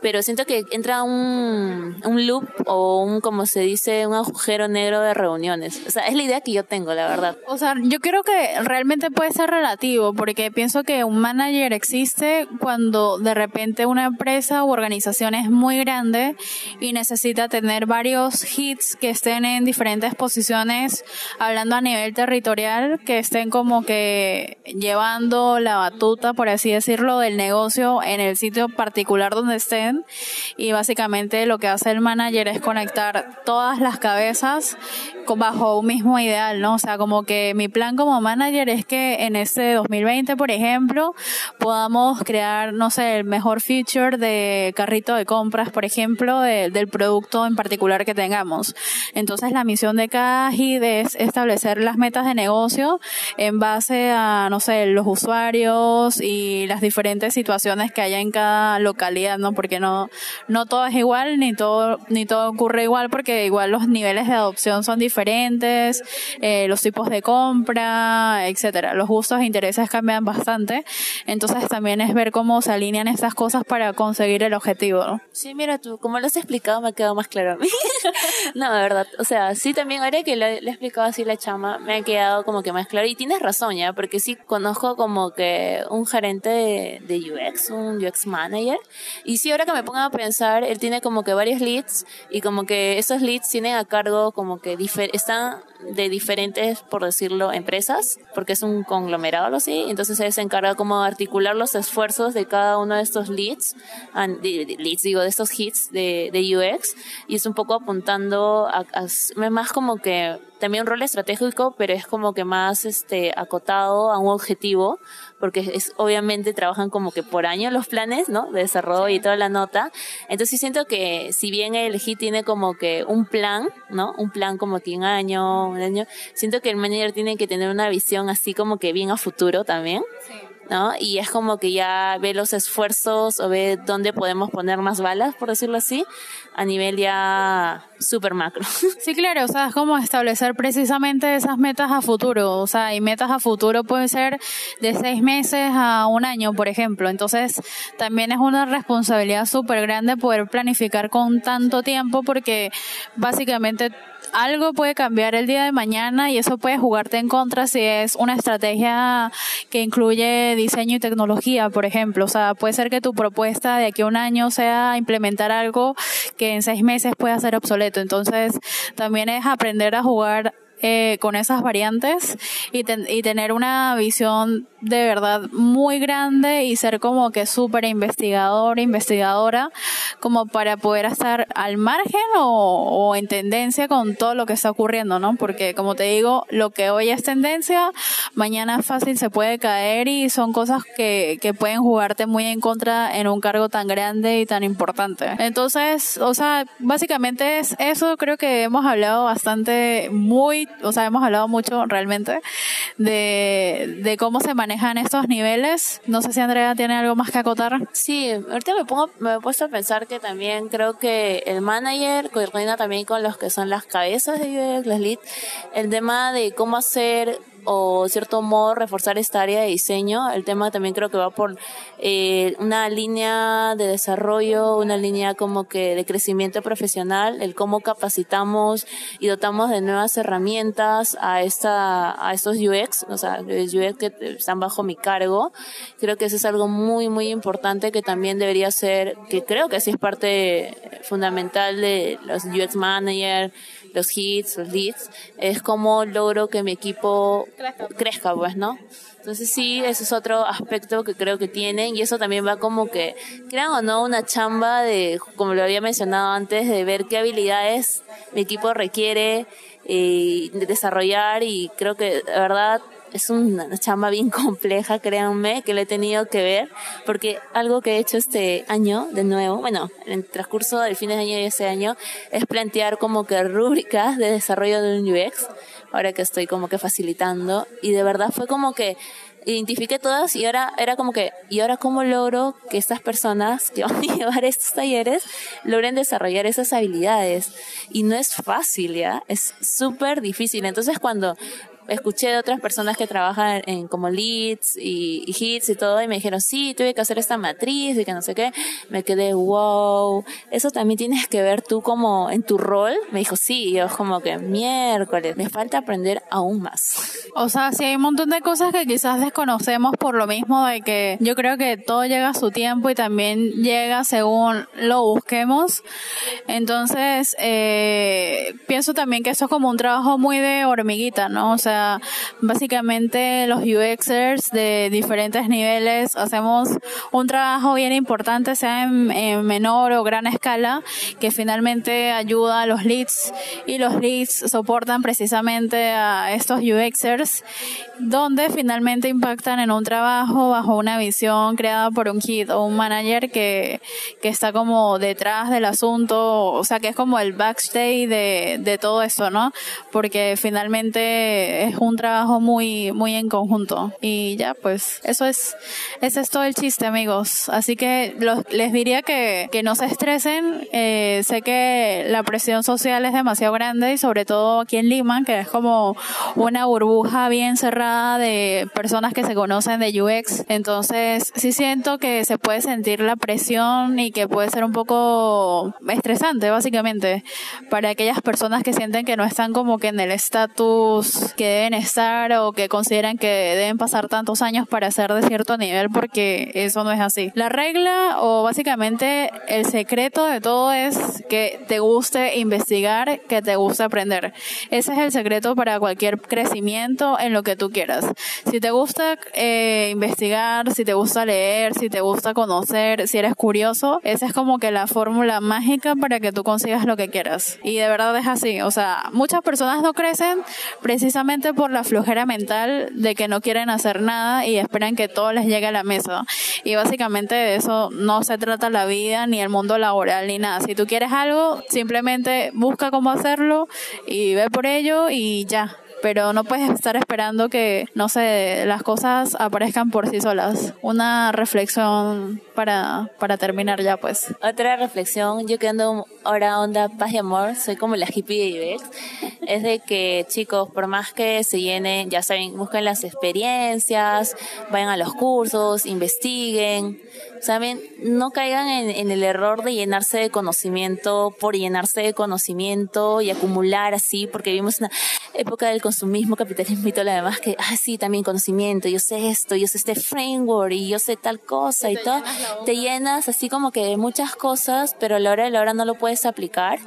pero siento que entra un, un loop o un, como se dice, un agujero negro de reuniones. O sea, es la idea que yo tengo, la verdad. O sea, yo creo que realmente puede ser relativo, porque pienso que un manager existe cuando de repente una empresa u organización es muy grande y necesita tener varios hits que estén en diferentes posiciones, hablando a nivel territorial, que estén como que llevando la batuta, por así decirlo, del negocio en el sitio particular donde estén y básicamente lo que hace el manager es conectar todas las cabezas bajo un mismo ideal, ¿no? O sea, como que mi plan como manager es que en este 2020, por ejemplo, podamos crear, no sé, el mejor feature de carrito de compras, por ejemplo, del producto en particular que tengamos. Entonces, la misión de cada HID es establecer las metas de negocio en base a, no sé, los usuarios y las diferentes situaciones que haya en cada localidad, ¿no? Porque no, no todo es igual, ni todo, ni todo ocurre igual, porque igual los niveles de adopción son diferentes eh, los tipos de compra, etcétera. Los gustos e intereses cambian bastante. Entonces también es ver cómo se alinean estas cosas para conseguir el objetivo. Sí, mira tú, como lo has explicado me ha quedado más claro a mí. no, de verdad. O sea, sí también ahora que le, he explicado así la chama, me ha quedado como que más claro. Y tienes razón ya, porque sí conozco como que un gerente de, de UX, un UX manager. Y sí, ahora que me pongo a pensar, él tiene como que varios leads y como que esos leads tienen a cargo como que están de diferentes, por decirlo, empresas, porque es un conglomerado así, entonces él se encarga como de articular los esfuerzos de cada uno de estos leads, leads digo, de estos hits de, de UX, y es un poco apuntando a, a, más como que también un rol estratégico, pero es como que más este acotado a un objetivo, porque es obviamente trabajan como que por año los planes, ¿no? De desarrollo y toda la nota. Entonces siento que si bien el HIT tiene como que un plan, ¿no? Un plan como que un año, un año, siento que el manager tiene que tener una visión así como que bien a futuro también. Sí. ¿No? Y es como que ya ve los esfuerzos o ve dónde podemos poner más balas, por decirlo así, a nivel ya super macro. Sí, claro, o sea, es como establecer precisamente esas metas a futuro, o sea, y metas a futuro pueden ser de seis meses a un año, por ejemplo. Entonces, también es una responsabilidad súper grande poder planificar con tanto tiempo porque básicamente algo puede cambiar el día de mañana y eso puede jugarte en contra si es una estrategia que incluye diseño y tecnología, por ejemplo. O sea, puede ser que tu propuesta de aquí a un año sea implementar algo que en seis meses pueda ser obsoleto. Entonces, también es aprender a jugar eh, con esas variantes y, ten, y tener una visión de verdad muy grande y ser como que súper investigador, investigadora, como para poder estar al margen o, en tendencia con todo lo que está ocurriendo, ¿no? Porque como te digo, lo que hoy es tendencia, mañana fácil se puede caer y son cosas que, que pueden jugarte muy en contra en un cargo tan grande y tan importante. Entonces, o sea, básicamente es eso, creo que hemos hablado bastante, muy, o sea, hemos hablado mucho realmente de, de cómo se manejan estos niveles. No sé si Andrea tiene algo más que acotar. Sí, ahorita me pongo, me he puesto a pensar que también creo que el manager coordina también con los que son las cabezas de las lead, el tema de cómo hacer o cierto modo reforzar esta área de diseño. El tema también creo que va por eh, una línea de desarrollo, una línea como que de crecimiento profesional, el cómo capacitamos y dotamos de nuevas herramientas a esta a estos UX, o sea, UX que están bajo mi cargo. Creo que eso es algo muy muy importante que también debería ser, que creo que sí es parte fundamental de los UX manager los hits, los leads, es como logro que mi equipo crezca, pues, ¿no? Entonces sí, ese es otro aspecto que creo que tienen y eso también va como que, crean o no, una chamba de, como lo había mencionado antes, de ver qué habilidades mi equipo requiere eh, desarrollar y creo que, de verdad, es una chamba bien compleja, créanme, que le he tenido que ver, porque algo que he hecho este año, de nuevo, bueno, en el transcurso del fin de año y ese año, es plantear como que rúbricas de desarrollo de un UX, ahora que estoy como que facilitando, y de verdad fue como que identifiqué todas y ahora era como que, ¿y ahora cómo logro que estas personas que van a llevar estos talleres logren desarrollar esas habilidades? Y no es fácil, ¿ya? Es súper difícil. Entonces cuando escuché de otras personas que trabajan en como leads y, hits y todo y me dijeron, sí, tuve que hacer esta matriz y que no sé qué. Me quedé, wow, eso también tienes que ver tú como en tu rol. Me dijo, sí, y yo como que miércoles, me falta aprender aún más. O sea, sí hay un montón de cosas que quizás desconocemos por lo mismo de que yo creo que todo llega a su tiempo y también llega según lo busquemos. Entonces, eh, pienso también que eso es como un trabajo muy de hormiguita, ¿no? O sea, básicamente los UXers de diferentes niveles hacemos un trabajo bien importante, sea en, menor o gran escala, que finalmente ayuda a los leads y los leads soportan precisamente a estos UXers, donde finalmente impactan en un trabajo bajo una visión creada por un kit o un manager que, que está como detrás del asunto, o sea que es como el backstage de, de todo esto, ¿no? Porque finalmente es un trabajo muy, muy en conjunto. Y ya, pues, eso es, ese es todo el chiste, amigos. Así que les diría que, que no se estresen. Eh, sé que la presión social es demasiado grande y sobre todo aquí en Lima, que es como una burbuja bien cerrada de personas que se conocen de UX. Entonces, sí siento que se puede sentir la presión y que puede ser un poco estresante, básicamente, para aquellas personas que sienten que no están como que en el estatus que deben estar o que consideran que deben pasar tantos años para ser de cierto nivel porque eso no es así. La regla o básicamente el secreto de todo es que te guste investigar, que te guste aprender. Ese es el secreto para cualquier crecimiento en lo que tú quieras. Si te gusta eh, investigar, si te gusta leer, si te gusta conocer, si eres curioso, esa es como que la fórmula mágica para que tú consigas lo que quieras. Y de verdad es así. O sea, muchas personas no crecen precisamente por la flojera mental de que no quieren hacer nada y esperan que todo les llegue a la mesa. Y básicamente de eso no se trata la vida, ni el mundo laboral, ni nada. Si tú quieres algo, simplemente busca cómo hacerlo y ve por ello y ya pero no puedes estar esperando que, no sé, las cosas aparezcan por sí solas. Una reflexión para, para terminar ya, pues. Otra reflexión, yo que ando ahora onda paz y amor, soy como la hippie de UX, es de que chicos, por más que se llenen, ya saben, busquen las experiencias, vayan a los cursos, investiguen, saben, no caigan en, en el error de llenarse de conocimiento por llenarse de conocimiento y acumular así, porque vivimos una época del consumismo, capitalismo y todo lo demás, que, ah, sí, también conocimiento, yo sé esto, yo sé este framework y yo sé tal cosa y todo, te llenas así como que de muchas cosas, pero a la hora de la hora no lo puedes aplicar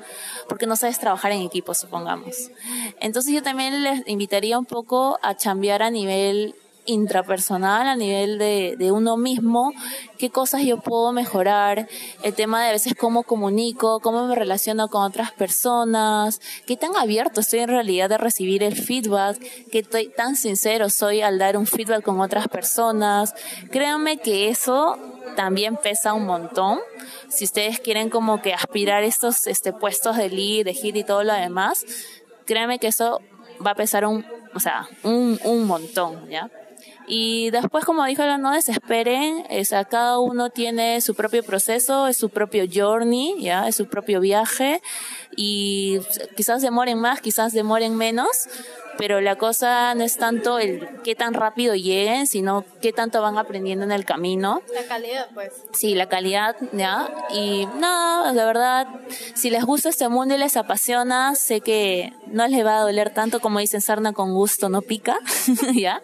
porque no sabes trabajar en equipo, supongamos. Entonces yo también les invitaría un poco a cambiar a nivel intrapersonal, a nivel de, de uno mismo, qué cosas yo puedo mejorar, el tema de a veces cómo comunico, cómo me relaciono con otras personas, qué tan abierto estoy en realidad de recibir el feedback, qué tan sincero soy al dar un feedback con otras personas. Créanme que eso también pesa un montón. Si ustedes quieren como que aspirar estos este, puestos de lead, de hit y todo lo demás, créanme que eso va a pesar un, o sea, un, un montón, ¿ya? Y después, como dijo no desesperen, o sea, cada uno tiene su propio proceso, es su propio journey, ya, es su propio viaje, y quizás demoren más, quizás demoren menos, pero la cosa no es tanto el qué tan rápido lleguen, sino qué tanto van aprendiendo en el camino. La calidad, pues. Sí, la calidad, ¿ya? Y no, de verdad, si les gusta este mundo y les apasiona, sé que no les va a doler tanto como dicen sarna con gusto, no pica, ¿ya?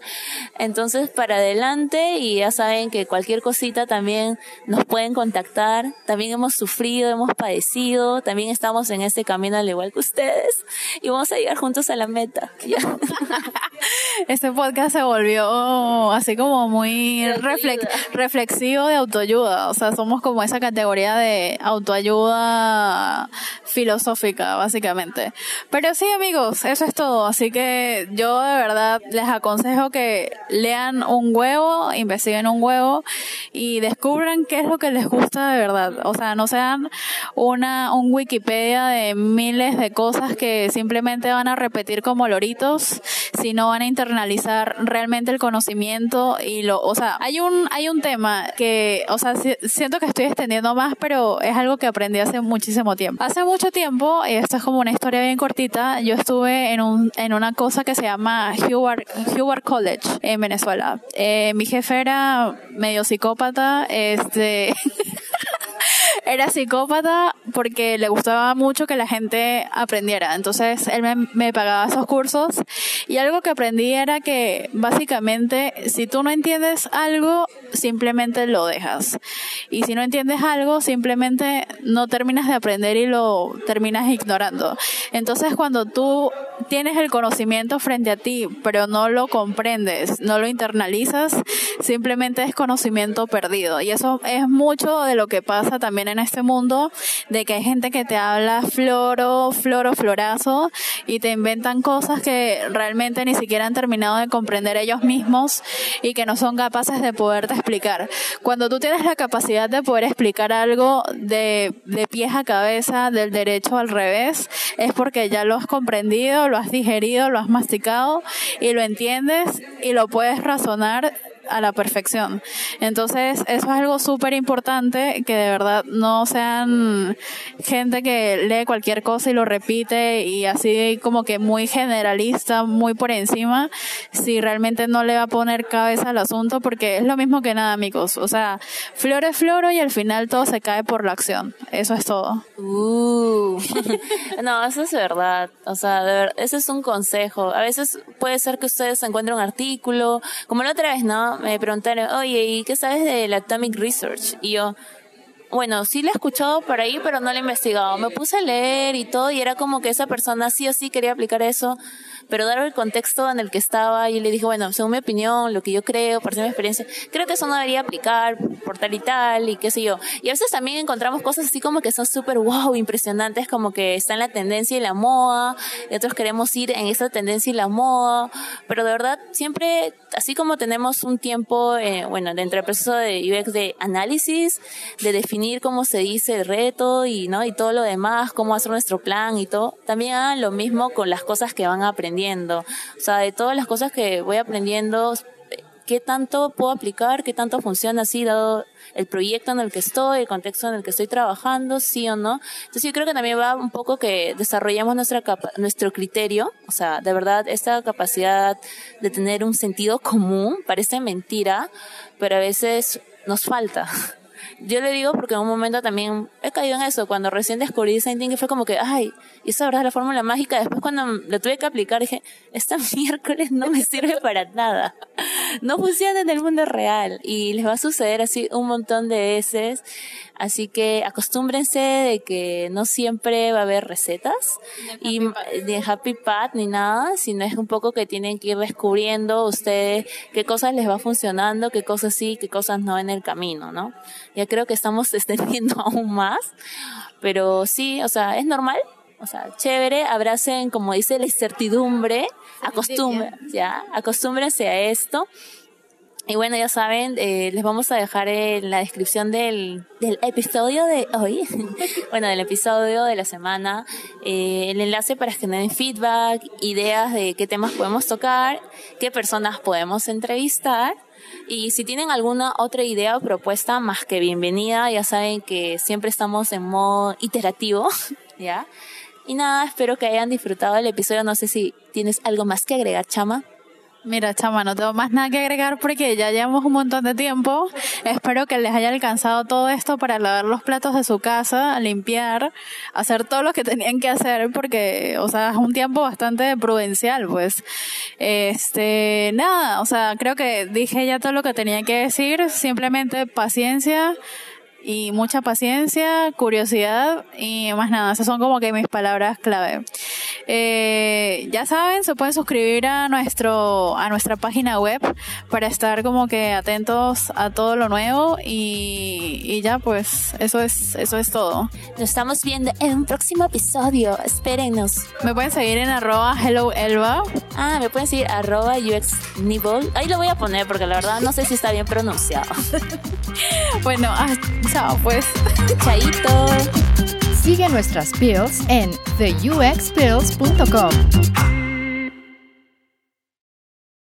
Entonces, para adelante y ya saben que cualquier cosita también nos pueden contactar, también hemos sufrido, hemos padecido, también estamos en este camino al igual que ustedes y vamos a llegar juntos a la meta, ¿ya? este podcast se volvió así como muy reflexivo de autoayuda. O sea, somos como esa categoría de autoayuda filosófica, básicamente. Pero sí, amigos, eso es todo. Así que yo de verdad les aconsejo que lean un huevo, investiguen un huevo y descubran qué es lo que les gusta de verdad. O sea, no sean una, un Wikipedia de miles de cosas que simplemente van a repetir como loritos si no van a internalizar realmente el conocimiento y lo, o sea, hay un, hay un tema que, o sea, siento que estoy extendiendo más, pero es algo que aprendí hace muchísimo tiempo. Hace mucho tiempo, y esto es como una historia bien cortita, yo estuve en un, en una cosa que se llama Hubert, Hubert College en Venezuela. Eh, mi jefe era medio psicópata, este, era psicópata porque le gustaba mucho que la gente aprendiera. Entonces él me, pagaba esos cursos y algo que aprendí era que básicamente si tú no entiendes algo, simplemente lo dejas. Y si no entiendes algo, simplemente no terminas de aprender y lo terminas ignorando. Entonces cuando tú tienes el conocimiento frente a ti, pero no lo comprendes, no lo internalizas, simplemente es conocimiento perdido. Y eso es mucho de lo que pasa también en este mundo, de que hay gente que te habla floro, floro, florazo, y te inventan cosas que realmente ni siquiera han terminado de comprender ellos mismos y que no son capaces de poderte explicar. Cuando tú tienes la capacidad de poder explicar algo de, de pies a cabeza, del derecho al revés, es porque ya lo has comprendido, lo has digerido, lo has masticado y lo entiendes y lo puedes razonar a la perfección. Entonces, eso es algo súper importante, que de verdad no sean gente que lee cualquier cosa y lo repite y así como que muy generalista, muy por encima, si realmente no le va a poner cabeza al asunto, porque es lo mismo que nada, amigos. O sea, flor es floro y al final todo se cae por la acción. Eso es todo. Uh. no, eso es verdad. O sea, de verdad, ese es un consejo. A veces puede ser que ustedes encuentren un artículo, como la otra vez, ¿no? Me preguntaron, oye, ¿y qué sabes del Atomic Research? Y yo, bueno, sí la he escuchado por ahí, pero no la he investigado. Me puse a leer y todo, y era como que esa persona sí o sí quería aplicar eso pero dado el contexto en el que estaba, y le dije, bueno, según mi opinión, lo que yo creo, por mi experiencia, creo que eso no debería aplicar por tal y tal, y qué sé yo. Y a veces también encontramos cosas así como que son súper wow, impresionantes, como que está en la tendencia y la moda, y otros queremos ir en esa tendencia y la moda, pero de verdad, siempre, así como tenemos un tiempo, eh, bueno, dentro del proceso de UX de análisis, de definir cómo se dice el reto y, ¿no? y todo lo demás, cómo hacer nuestro plan y todo, también hagan lo mismo con las cosas que van a aprender o sea, de todas las cosas que voy aprendiendo, qué tanto puedo aplicar, qué tanto funciona así, dado el proyecto en el que estoy, el contexto en el que estoy trabajando, sí o no. Entonces yo creo que también va un poco que desarrollemos nuestra nuestro criterio, o sea, de verdad, esta capacidad de tener un sentido común, parece mentira, pero a veces nos falta. Yo le digo porque en un momento también he caído en eso. Cuando recién descubrí Design Thinking fue como que, ay, y es la fórmula mágica. Después cuando lo tuve que aplicar dije, esta miércoles no me sirve para nada. no funciona en el mundo real y les va a suceder así un montón de veces. Así que acostúmbrense de que no siempre va a haber recetas y de Happy Path ni nada, sino es un poco que tienen que ir descubriendo ustedes qué cosas les va funcionando, qué cosas sí, qué cosas no en el camino, ¿no? Ya creo que estamos extendiendo aún más, pero sí, o sea, es normal, o sea, chévere, abracen, como dice, la incertidumbre, acostúmbrense, ya, acostúmbrense a esto. Y bueno, ya saben, eh, les vamos a dejar en la descripción del, del episodio de hoy, bueno, del episodio de la semana, eh, el enlace para que den feedback, ideas de qué temas podemos tocar, qué personas podemos entrevistar. Y si tienen alguna otra idea o propuesta, más que bienvenida, ya saben que siempre estamos en modo iterativo, ¿ya? Y nada, espero que hayan disfrutado el episodio. No sé si tienes algo más que agregar, Chama. Mira, chama, no tengo más nada que agregar porque ya llevamos un montón de tiempo. Espero que les haya alcanzado todo esto para lavar los platos de su casa, limpiar, hacer todo lo que tenían que hacer porque, o sea, es un tiempo bastante prudencial, pues. Este, nada, o sea, creo que dije ya todo lo que tenía que decir. Simplemente paciencia y mucha paciencia, curiosidad y más nada. Esas son como que mis palabras clave. Eh, ya saben, se pueden suscribir a nuestro a nuestra página web para estar como que atentos a todo lo nuevo y, y ya pues eso es eso es todo. Nos estamos viendo en un próximo episodio. Espérenos. Me pueden seguir en arroba hello elba. Ah, me pueden seguir arroba uxnibble. Ahí lo voy a poner porque la verdad no sé si está bien pronunciado. bueno, ah, chao pues. Chaito. Sigue nuestras pills en theuxpills.com.